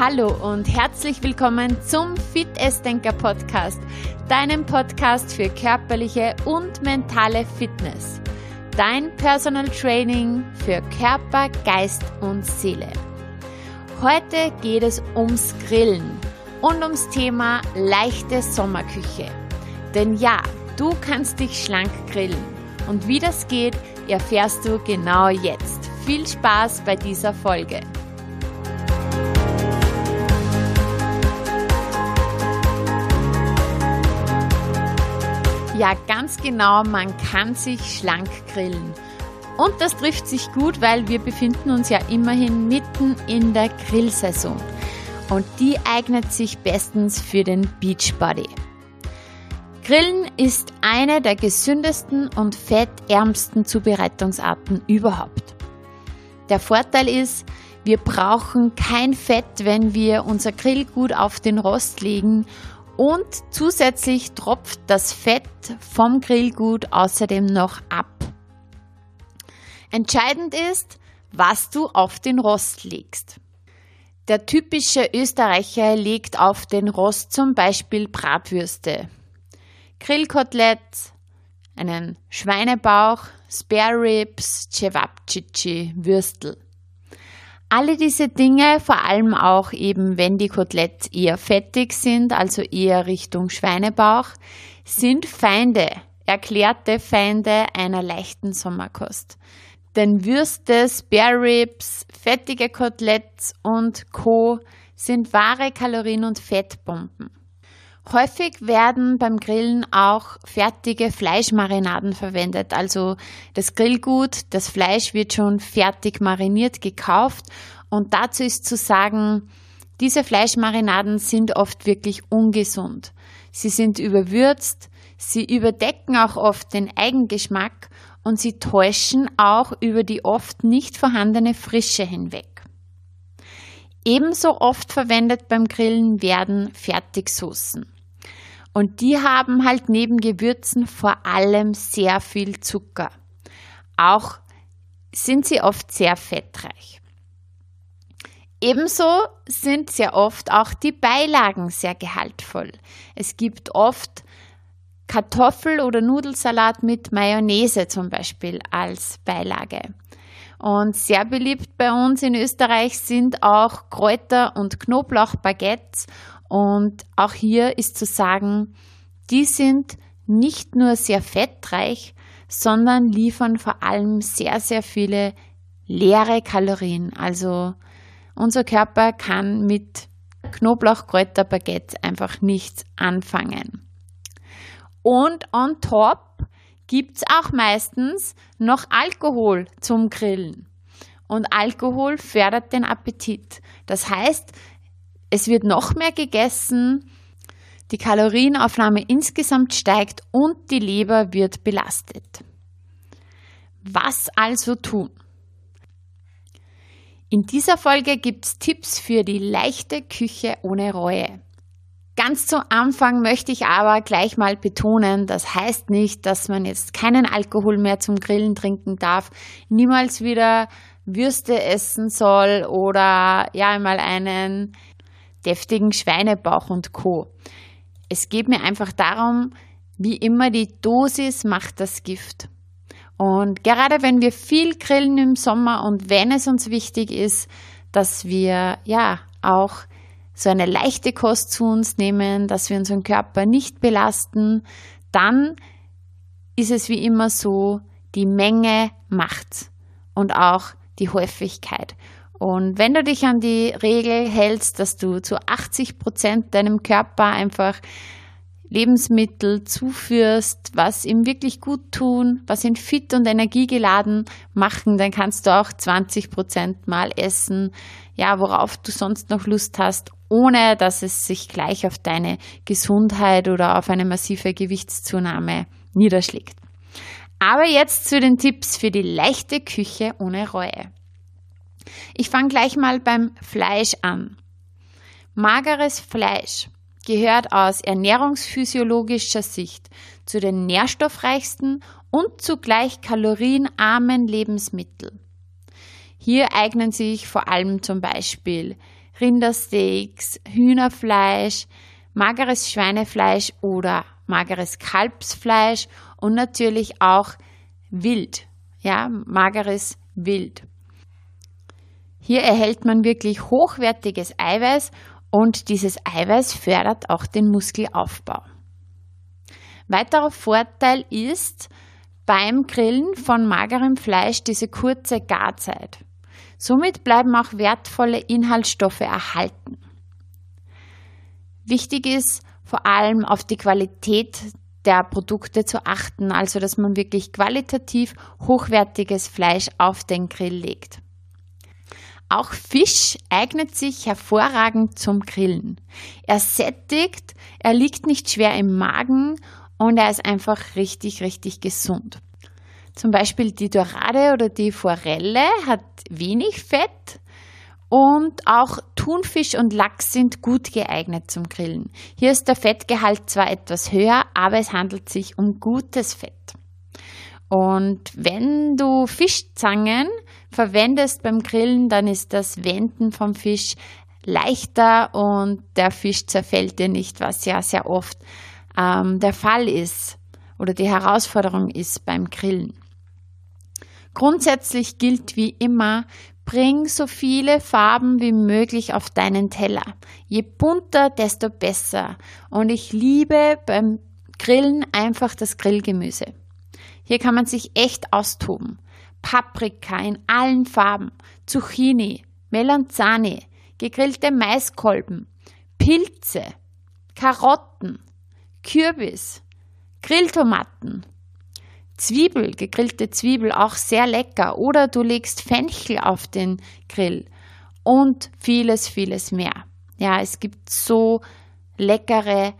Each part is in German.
Hallo und herzlich willkommen zum Fit Essdenker Podcast, deinem Podcast für körperliche und mentale Fitness. Dein Personal Training für Körper, Geist und Seele. Heute geht es ums Grillen und ums Thema leichte Sommerküche. Denn ja, du kannst dich schlank grillen. Und wie das geht, erfährst du genau jetzt. Viel Spaß bei dieser Folge. Ja, ganz genau, man kann sich schlank grillen. Und das trifft sich gut, weil wir befinden uns ja immerhin mitten in der Grillsaison. Und die eignet sich bestens für den Beachbody. Grillen ist eine der gesündesten und fettärmsten Zubereitungsarten überhaupt. Der Vorteil ist, wir brauchen kein Fett, wenn wir unser Grillgut auf den Rost legen und zusätzlich tropft das Fett vom Grillgut außerdem noch ab. Entscheidend ist, was du auf den Rost legst. Der typische Österreicher legt auf den Rost zum Beispiel Bratwürste, Grillkotelett, einen Schweinebauch, Spare Ribs, Cevapcici, Würstel. Alle diese Dinge, vor allem auch eben, wenn die Koteletts eher fettig sind, also eher Richtung Schweinebauch, sind Feinde, erklärte Feinde einer leichten Sommerkost. Denn Würste, Spare Ribs, fettige Koteletts und Co. sind wahre Kalorien- und Fettbomben. Häufig werden beim Grillen auch fertige Fleischmarinaden verwendet. Also das Grillgut, das Fleisch wird schon fertig mariniert gekauft. Und dazu ist zu sagen, diese Fleischmarinaden sind oft wirklich ungesund. Sie sind überwürzt, sie überdecken auch oft den Eigengeschmack und sie täuschen auch über die oft nicht vorhandene Frische hinweg. Ebenso oft verwendet beim Grillen werden Fertigsoßen. Und die haben halt neben Gewürzen vor allem sehr viel Zucker. Auch sind sie oft sehr fettreich. Ebenso sind sehr oft auch die Beilagen sehr gehaltvoll. Es gibt oft Kartoffel- oder Nudelsalat mit Mayonnaise zum Beispiel als Beilage. Und sehr beliebt bei uns in Österreich sind auch Kräuter- und Knoblauchbaguettes und auch hier ist zu sagen, die sind nicht nur sehr fettreich, sondern liefern vor allem sehr, sehr viele leere Kalorien. Also unser Körper kann mit Knoblauchkräuterbaguette einfach nichts anfangen. Und on top gibt es auch meistens noch Alkohol zum Grillen. Und Alkohol fördert den Appetit. Das heißt, es wird noch mehr gegessen, die Kalorienaufnahme insgesamt steigt und die Leber wird belastet. Was also tun? In dieser Folge gibt es Tipps für die leichte Küche ohne Reue. Ganz zu Anfang möchte ich aber gleich mal betonen, das heißt nicht, dass man jetzt keinen Alkohol mehr zum Grillen trinken darf, niemals wieder Würste essen soll oder ja einmal einen deftigen Schweinebauch und Co. Es geht mir einfach darum, wie immer, die Dosis macht das Gift. Und gerade wenn wir viel grillen im Sommer und wenn es uns wichtig ist, dass wir ja auch so eine leichte Kost zu uns nehmen, dass wir unseren Körper nicht belasten, dann ist es wie immer so, die Menge macht und auch die Häufigkeit. Und wenn du dich an die Regel hältst, dass du zu 80 Prozent deinem Körper einfach Lebensmittel zuführst, was ihm wirklich gut tun, was ihn fit und energiegeladen machen, dann kannst du auch 20 Prozent mal essen, ja, worauf du sonst noch Lust hast, ohne dass es sich gleich auf deine Gesundheit oder auf eine massive Gewichtszunahme niederschlägt. Aber jetzt zu den Tipps für die leichte Küche ohne Reue. Ich fange gleich mal beim Fleisch an. Mageres Fleisch gehört aus ernährungsphysiologischer Sicht zu den nährstoffreichsten und zugleich kalorienarmen Lebensmitteln. Hier eignen sich vor allem zum Beispiel Rindersteaks, Hühnerfleisch, mageres Schweinefleisch oder mageres Kalbsfleisch und natürlich auch Wild, ja, mageres Wild. Hier erhält man wirklich hochwertiges Eiweiß und dieses Eiweiß fördert auch den Muskelaufbau. Weiterer Vorteil ist beim Grillen von magerem Fleisch diese kurze Garzeit. Somit bleiben auch wertvolle Inhaltsstoffe erhalten. Wichtig ist vor allem auf die Qualität der Produkte zu achten, also dass man wirklich qualitativ hochwertiges Fleisch auf den Grill legt. Auch Fisch eignet sich hervorragend zum Grillen. Er sättigt, er liegt nicht schwer im Magen und er ist einfach richtig, richtig gesund. Zum Beispiel die Dorade oder die Forelle hat wenig Fett und auch Thunfisch und Lachs sind gut geeignet zum Grillen. Hier ist der Fettgehalt zwar etwas höher, aber es handelt sich um gutes Fett. Und wenn du Fischzangen verwendest beim Grillen, dann ist das Wenden vom Fisch leichter und der Fisch zerfällt dir nicht, was ja sehr oft ähm, der Fall ist oder die Herausforderung ist beim Grillen. Grundsätzlich gilt wie immer, bring so viele Farben wie möglich auf deinen Teller. Je bunter, desto besser. Und ich liebe beim Grillen einfach das Grillgemüse. Hier kann man sich echt austoben. Paprika in allen Farben, Zucchini, Melanzani, gegrillte Maiskolben, Pilze, Karotten, Kürbis, Grilltomaten, Zwiebel, gegrillte Zwiebel, auch sehr lecker. Oder du legst Fenchel auf den Grill und vieles, vieles mehr. Ja, es gibt so leckere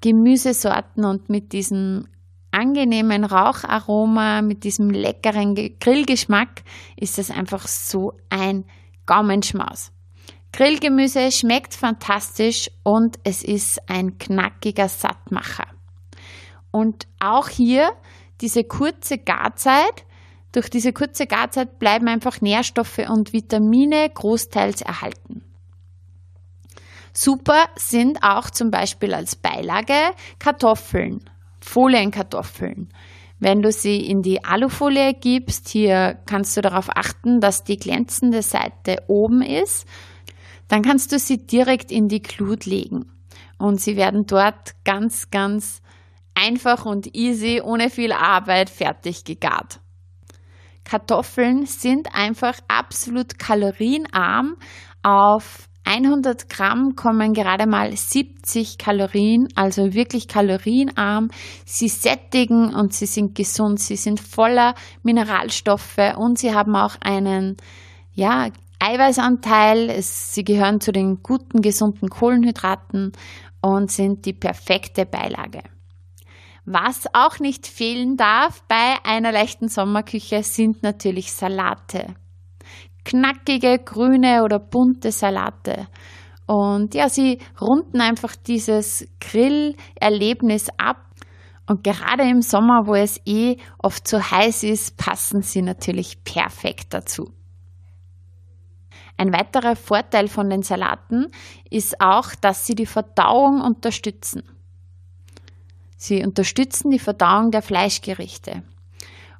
Gemüsesorten und mit diesem angenehmen Raucharoma, mit diesem leckeren Grillgeschmack ist es einfach so ein Gaumenschmaus. Grillgemüse schmeckt fantastisch und es ist ein knackiger Sattmacher. Und auch hier diese kurze Garzeit, durch diese kurze Garzeit bleiben einfach Nährstoffe und Vitamine großteils erhalten. Super sind auch zum Beispiel als Beilage Kartoffeln, Folienkartoffeln. Wenn du sie in die Alufolie gibst, hier kannst du darauf achten, dass die glänzende Seite oben ist dann kannst du sie direkt in die Glut legen. Und sie werden dort ganz, ganz einfach und easy, ohne viel Arbeit fertig gegart. Kartoffeln sind einfach absolut kalorienarm. Auf 100 Gramm kommen gerade mal 70 Kalorien, also wirklich kalorienarm. Sie sättigen und sie sind gesund, sie sind voller Mineralstoffe und sie haben auch einen ja, Eiweißanteil. Sie gehören zu den guten, gesunden Kohlenhydraten und sind die perfekte Beilage. Was auch nicht fehlen darf bei einer leichten Sommerküche sind natürlich Salate. Knackige, grüne oder bunte Salate. Und ja, sie runden einfach dieses Grillerlebnis ab. Und gerade im Sommer, wo es eh oft zu heiß ist, passen sie natürlich perfekt dazu. Ein weiterer Vorteil von den Salaten ist auch, dass sie die Verdauung unterstützen. Sie unterstützen die Verdauung der Fleischgerichte.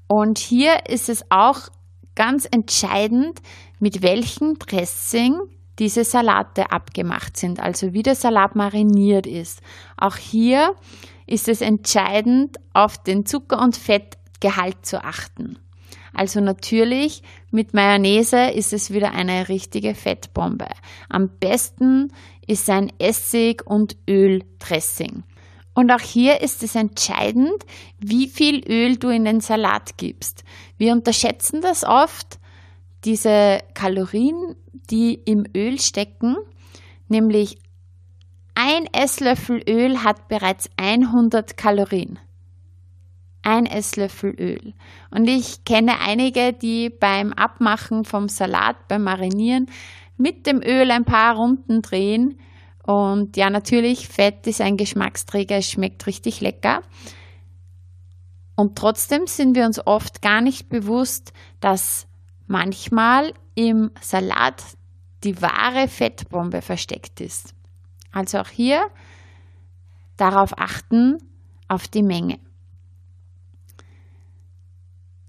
Und hier ist es auch ganz entscheidend, mit welchem Dressing diese Salate abgemacht sind, also wie der Salat mariniert ist. Auch hier ist es entscheidend, auf den Zucker- und Fettgehalt zu achten. Also natürlich mit Mayonnaise ist es wieder eine richtige Fettbombe. Am besten ist ein Essig- und Öldressing. Und auch hier ist es entscheidend, wie viel Öl du in den Salat gibst. Wir unterschätzen das oft, diese Kalorien, die im Öl stecken, nämlich ein Esslöffel Öl hat bereits 100 Kalorien ein Esslöffel Öl. Und ich kenne einige, die beim Abmachen vom Salat, beim Marinieren mit dem Öl ein paar Runden drehen. Und ja, natürlich, Fett ist ein Geschmacksträger, es schmeckt richtig lecker. Und trotzdem sind wir uns oft gar nicht bewusst, dass manchmal im Salat die wahre Fettbombe versteckt ist. Also auch hier darauf achten, auf die Menge.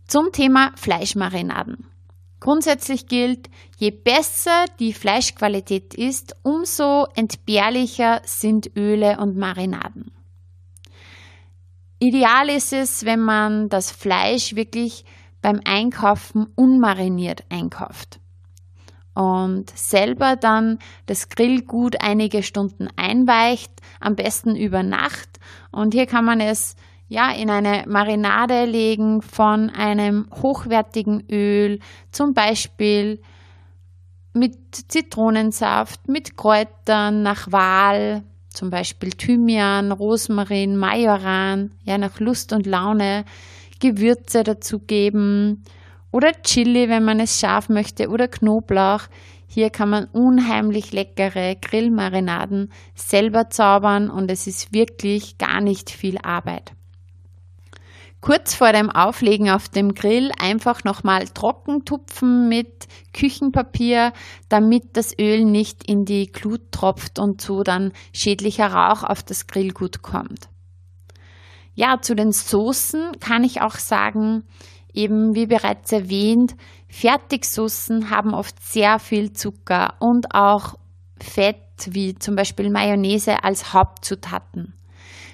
Zum Thema Fleischmarinaden. Grundsätzlich gilt, je besser die Fleischqualität ist, umso entbehrlicher sind Öle und Marinaden. Ideal ist es, wenn man das Fleisch wirklich beim Einkaufen unmariniert einkauft und selber dann das Grillgut einige Stunden einweicht, am besten über Nacht. Und hier kann man es ja, in eine Marinade legen von einem hochwertigen Öl, zum Beispiel mit Zitronensaft, mit Kräutern nach Wahl, zum Beispiel Thymian, Rosmarin, Majoran, ja, nach Lust und Laune, Gewürze dazugeben oder Chili, wenn man es scharf möchte, oder Knoblauch. Hier kann man unheimlich leckere Grillmarinaden selber zaubern und es ist wirklich gar nicht viel Arbeit. Kurz vor dem Auflegen auf dem Grill einfach nochmal trocken tupfen mit Küchenpapier, damit das Öl nicht in die Glut tropft und so dann schädlicher Rauch auf das Grillgut kommt. Ja, zu den Soßen kann ich auch sagen, eben wie bereits erwähnt, Fertigsoßen haben oft sehr viel Zucker und auch Fett, wie zum Beispiel Mayonnaise als Hauptzutaten.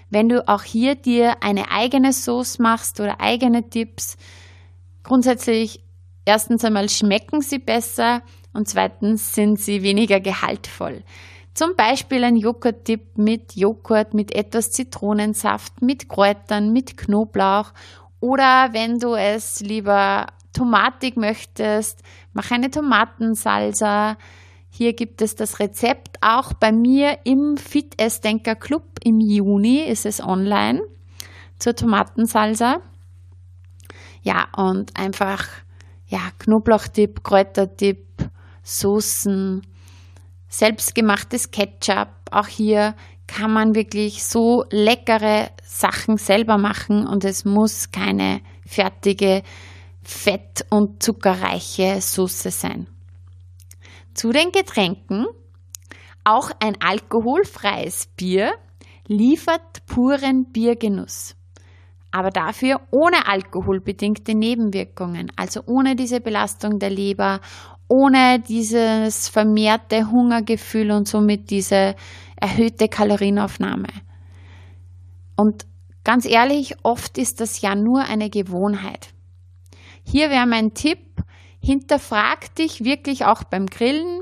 Wenn du auch hier dir eine eigene Sauce machst oder eigene Tipps, grundsätzlich erstens einmal schmecken sie besser und zweitens sind sie weniger gehaltvoll. Zum Beispiel ein Joghurt-Tipp mit Joghurt, mit etwas Zitronensaft, mit Kräutern, mit Knoblauch oder wenn du es lieber tomatig möchtest, mach eine Tomatensalsa, hier gibt es das Rezept auch bei mir im Fit Essdenker Club. Im Juni ist es online zur Tomatensalsa. Ja, und einfach ja, Knoblauchtipp, Kräutertipp, Soßen, selbstgemachtes Ketchup. Auch hier kann man wirklich so leckere Sachen selber machen und es muss keine fertige, fett- und zuckerreiche Soße sein. Zu den Getränken. Auch ein alkoholfreies Bier liefert puren Biergenuss. Aber dafür ohne alkoholbedingte Nebenwirkungen, also ohne diese Belastung der Leber, ohne dieses vermehrte Hungergefühl und somit diese erhöhte Kalorienaufnahme. Und ganz ehrlich, oft ist das ja nur eine Gewohnheit. Hier wäre mein Tipp, hinterfrag dich wirklich auch beim Grillen,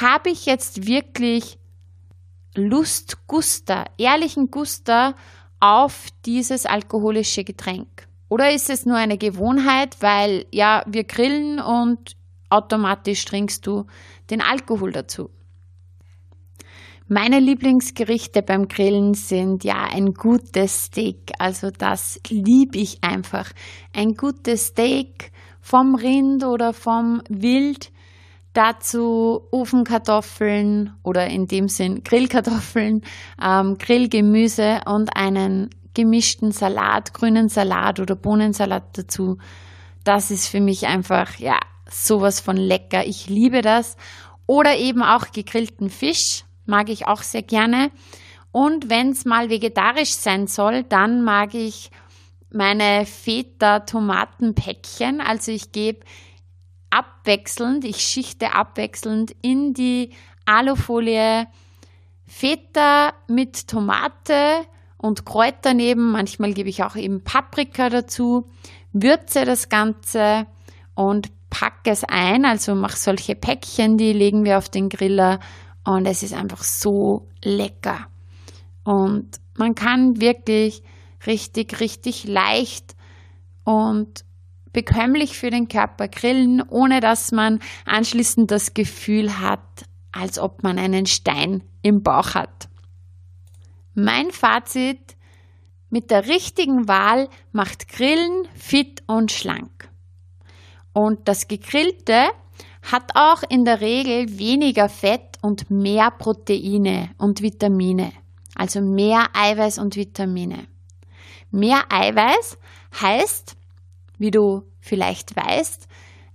habe ich jetzt wirklich Lust, Guster, ehrlichen Guster auf dieses alkoholische Getränk? Oder ist es nur eine Gewohnheit, weil ja, wir grillen und automatisch trinkst du den Alkohol dazu? Meine Lieblingsgerichte beim Grillen sind ja ein gutes Steak. Also das liebe ich einfach. Ein gutes Steak vom Rind oder vom Wild. Dazu Ofenkartoffeln oder in dem Sinn Grillkartoffeln, ähm, Grillgemüse und einen gemischten Salat, grünen Salat oder Bohnensalat dazu. Das ist für mich einfach, ja, sowas von lecker. Ich liebe das. Oder eben auch gegrillten Fisch, mag ich auch sehr gerne. Und wenn es mal vegetarisch sein soll, dann mag ich meine Feta-Tomatenpäckchen. Also ich gebe abwechselnd, ich schichte abwechselnd in die Alufolie Feta mit Tomate und Kräuter neben. Manchmal gebe ich auch eben Paprika dazu, würze das Ganze und packe es ein. Also mache solche Päckchen, die legen wir auf den Griller und es ist einfach so lecker. Und man kann wirklich richtig, richtig leicht und bekömmlich für den Körper grillen, ohne dass man anschließend das Gefühl hat, als ob man einen Stein im Bauch hat. Mein Fazit, mit der richtigen Wahl macht Grillen fit und schlank. Und das Gegrillte hat auch in der Regel weniger Fett und mehr Proteine und Vitamine, also mehr Eiweiß und Vitamine. Mehr Eiweiß heißt, wie du vielleicht weißt,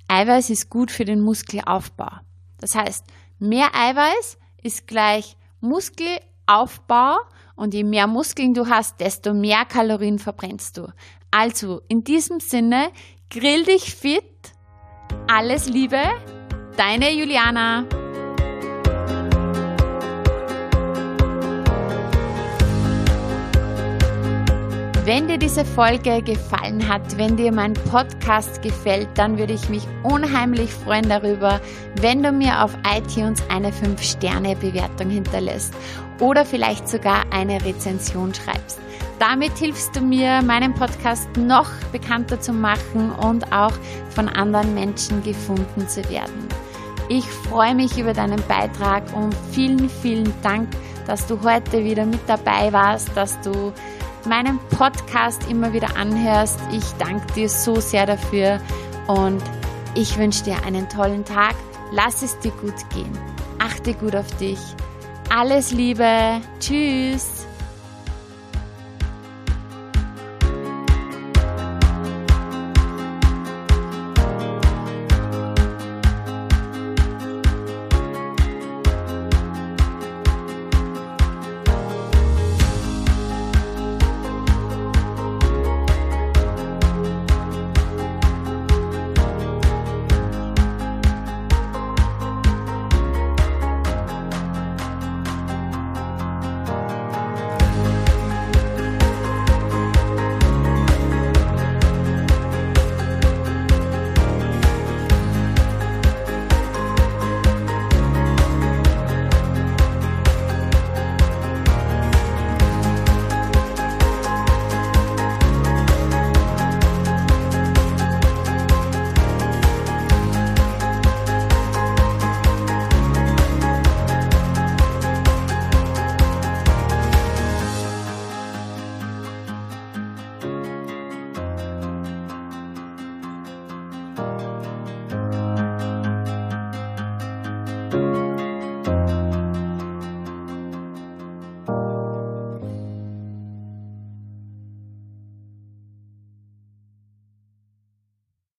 Eiweiß ist gut für den Muskelaufbau. Das heißt, Mehr Eiweiß ist gleich Muskelaufbau und je mehr Muskeln du hast, desto mehr Kalorien verbrennst du. Also in diesem Sinne, grill dich fit. Alles Liebe, deine Juliana. Wenn dir diese Folge gefallen hat, wenn dir mein Podcast gefällt, dann würde ich mich unheimlich freuen darüber, wenn du mir auf iTunes eine 5-Sterne-Bewertung hinterlässt oder vielleicht sogar eine Rezension schreibst. Damit hilfst du mir, meinen Podcast noch bekannter zu machen und auch von anderen Menschen gefunden zu werden. Ich freue mich über deinen Beitrag und vielen, vielen Dank, dass du heute wieder mit dabei warst, dass du meinen Podcast immer wieder anhörst. Ich danke dir so sehr dafür und ich wünsche dir einen tollen Tag. Lass es dir gut gehen. Achte gut auf dich. Alles Liebe. Tschüss.